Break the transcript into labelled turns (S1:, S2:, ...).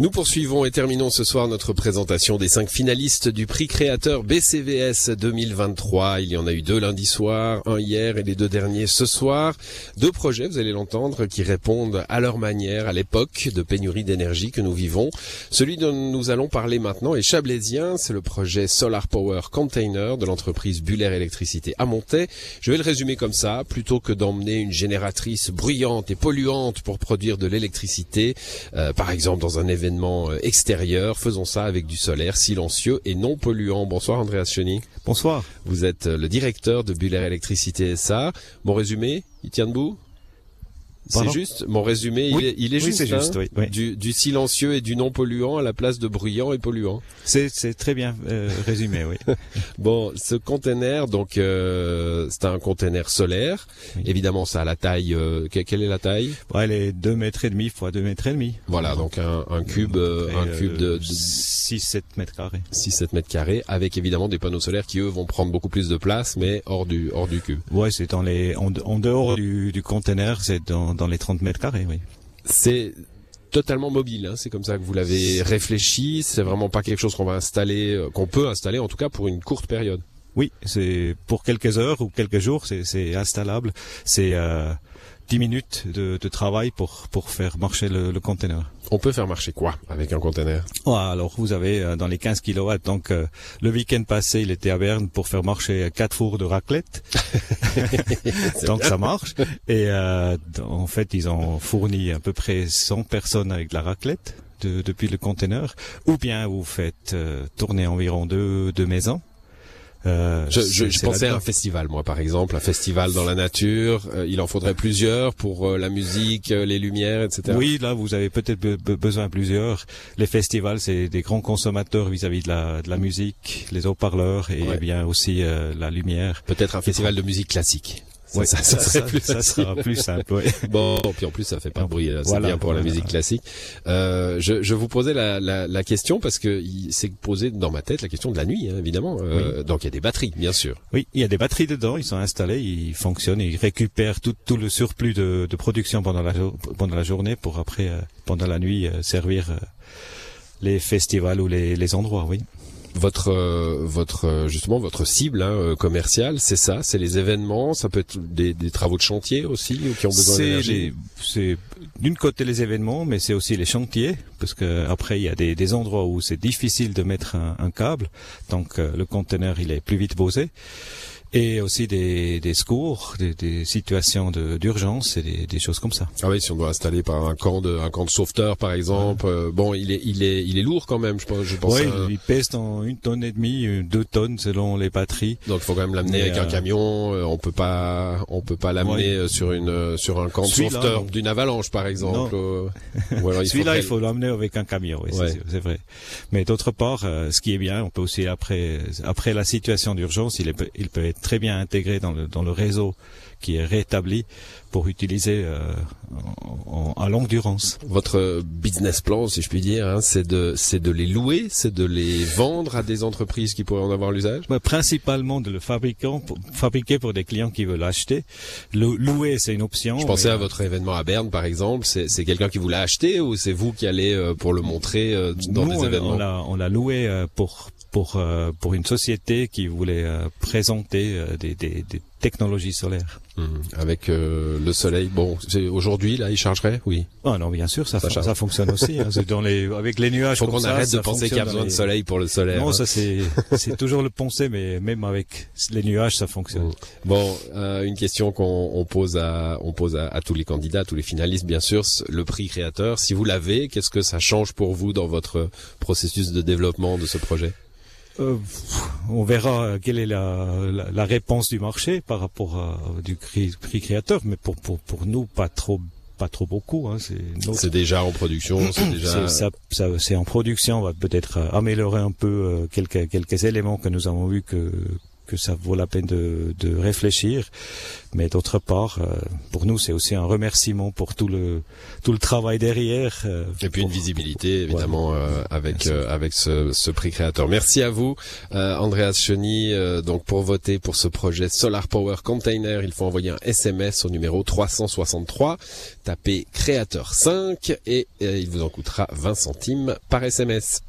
S1: Nous poursuivons et terminons ce soir notre présentation des cinq finalistes du prix créateur BCVS 2023. Il y en a eu deux lundi soir, un hier et les deux derniers ce soir. Deux projets, vous allez l'entendre, qui répondent à leur manière à l'époque de pénurie d'énergie que nous vivons. Celui dont nous allons parler maintenant est chablaisien. C'est le projet Solar Power Container de l'entreprise Buller Électricité à Montaix. Je vais le résumer comme ça. Plutôt que d'emmener une génératrice bruyante et polluante pour produire de l'électricité, euh, par exemple dans un événement euh, extérieur. Faisons ça avec du solaire silencieux et non polluant. Bonsoir Andreas Cheny.
S2: Bonsoir.
S1: Vous êtes euh, le directeur de Buller Électricité SA. Mon résumé, il tient debout? C'est juste, mon résumé, il est, il est juste, hein,
S2: oui,
S1: Du, du, silencieux et du non polluant à la place de bruyant et polluant.
S2: C'est très bien euh, résumé, oui.
S1: bon, ce conteneur, donc euh, c'est un conteneur solaire. Évidemment, ça a la taille. Euh, quelle est la taille?
S2: Elle est 2 mètres et demi fois 2 mètres et demi.
S1: Voilà, donc un, un cube, euh, un cube de, de
S2: 6-7 mètres carrés.
S1: 6-7 mètres carrés, avec évidemment des panneaux solaires qui eux vont prendre beaucoup plus de place, mais hors du hors du cube.
S2: Ouais, c'est dans les en, en dehors du, du conteneur, c'est dans dans les 30 mètres carrés, oui.
S1: C'est totalement mobile, hein. c'est comme ça que vous l'avez réfléchi, c'est vraiment pas quelque chose qu'on va installer, euh, qu'on peut installer en tout cas pour une courte période.
S2: Oui, c'est pour quelques heures ou quelques jours, c'est installable. C'est euh, 10 minutes de, de, travail pour pour faire marcher le, le conteneur.
S1: On peut faire marcher quoi avec un conteneur?
S2: Ouais, Alors vous avez euh, dans les 15 kilowatts. Donc euh, le week-end passé, il était à Berne pour faire marcher quatre fours de raclette. donc ça marche. Et euh, en fait, ils ont fourni à peu près 100 personnes avec de la raclette. De, depuis le conteneur, ou bien vous faites tourner environ deux, deux maisons
S1: euh, je, je, je pensais à un festival, moi, par exemple, un festival dans la nature. Euh, il en faudrait plusieurs pour euh, la musique, euh, les lumières, etc.
S2: Oui, là, vous avez peut-être besoin de plusieurs. Les festivals, c'est des grands consommateurs vis-à-vis de la, de la musique, les haut-parleurs et bien aussi la lumière.
S1: Peut-être un festival de musique classique.
S2: Ouais, ça, ça, serait plus ça sera plus simple. Ouais.
S1: Bon, puis en plus ça fait pas bruit, c'est voilà, bien pour la musique classique. Euh, je, je, vous posais la, la, la question parce que s'est posé dans ma tête la question de la nuit, hein, évidemment. Euh, Donc il y a des batteries, bien sûr.
S2: Oui, il y a des batteries dedans. Ils sont installés, ils fonctionnent, ils récupèrent tout, tout le surplus de, de, production pendant la pendant la journée pour après euh, pendant la nuit euh, servir euh, les festivals ou les, les endroits. Oui
S1: votre euh, votre euh, justement votre cible hein, euh, commerciale, c'est ça, c'est les événements, ça peut être des, des travaux de chantier aussi ou qui ont besoin d'énergie.
S2: C'est d'une côté les événements, mais c'est aussi les chantiers parce que après il y a des, des endroits où c'est difficile de mettre un, un câble, donc le conteneur il est plus vite posé et aussi des, des secours, des, des situations d'urgence et des, des, choses comme ça.
S1: Ah oui, si on doit installer par un camp de un camp de sauveteurs par exemple, euh, bon, il est il est il est lourd quand même, je pense. Je pense
S2: oui, il pèse en une tonne et demie, euh, deux tonnes selon les batteries.
S1: Donc il faut quand même l'amener avec un euh, camion. on peut pas on peut pas l'amener sur une sur un camp de sauveteurs d'une avalanche par exemple.
S2: Celui-là, il faut l'amener avec un camion, oui, c'est vrai. Mais d'autre part, ce qui est bien, on peut aussi après après la situation d'urgence, il, il peut être très bien intégré dans le, dans le réseau qui est rétabli pour utiliser euh, en, en, à longue durance.
S1: Votre business plan, si je puis dire, hein, c'est de c'est de les louer, c'est de les vendre à des entreprises qui pourraient en avoir l'usage?
S2: principalement de le fabriquer pour, fabriquer pour des clients qui veulent acheter. Le, louer, c'est une option.
S1: Je pensais à votre événement à Berne, par exemple. C'est quelqu'un qui vous l'a acheté ou c'est vous qui allez euh, pour le montrer euh, dans
S2: Nous,
S1: des événements?
S2: On l'a loué pour pour euh, pour une société qui voulait euh, présenter euh, des, des, des, technologies solaires.
S1: Mmh. Avec le soleil, bon, c'est aujourd'hui là, il chargerait, oui.
S2: Oh non, bien sûr, ça ça, ça fonctionne aussi. Hein, dans les avec les nuages.
S1: Faut qu'on arrête de penser qu'il y a besoin de soleil pour le solaire.
S2: Non, hein. ça c'est c'est toujours le pensée, mais même avec les nuages, ça fonctionne. Mmh.
S1: Bon, une question qu'on on pose à on pose à, à, tous les candidats, à tous les finalistes, bien sûr, le prix créateur. Si vous l'avez, qu'est-ce que ça change pour vous dans votre processus de développement de ce projet?
S2: Euh, on verra quelle est la, la, la, réponse du marché par rapport à, du prix, prix créateur, mais pour, pour, pour nous, pas trop pas trop beaucoup. Hein,
S1: c'est déjà en production. C'est déjà.
S2: Ça, ça, c'est en production. On va peut-être améliorer un peu euh, quelques quelques éléments que nous avons vu que que ça vaut la peine de, de réfléchir. Mais d'autre part, euh, pour nous, c'est aussi un remerciement pour tout le tout le travail derrière.
S1: Euh, et puis une visibilité évidemment euh, avec avec ce, ce, prix créateur. Merci à vous, Andreas Cheny. donc pour voter pour ce projet Solar Power Container, il faut envoyer un SMS au numéro 363. Tapez créateur 5 et il vous en coûtera 20 centimes par SMS.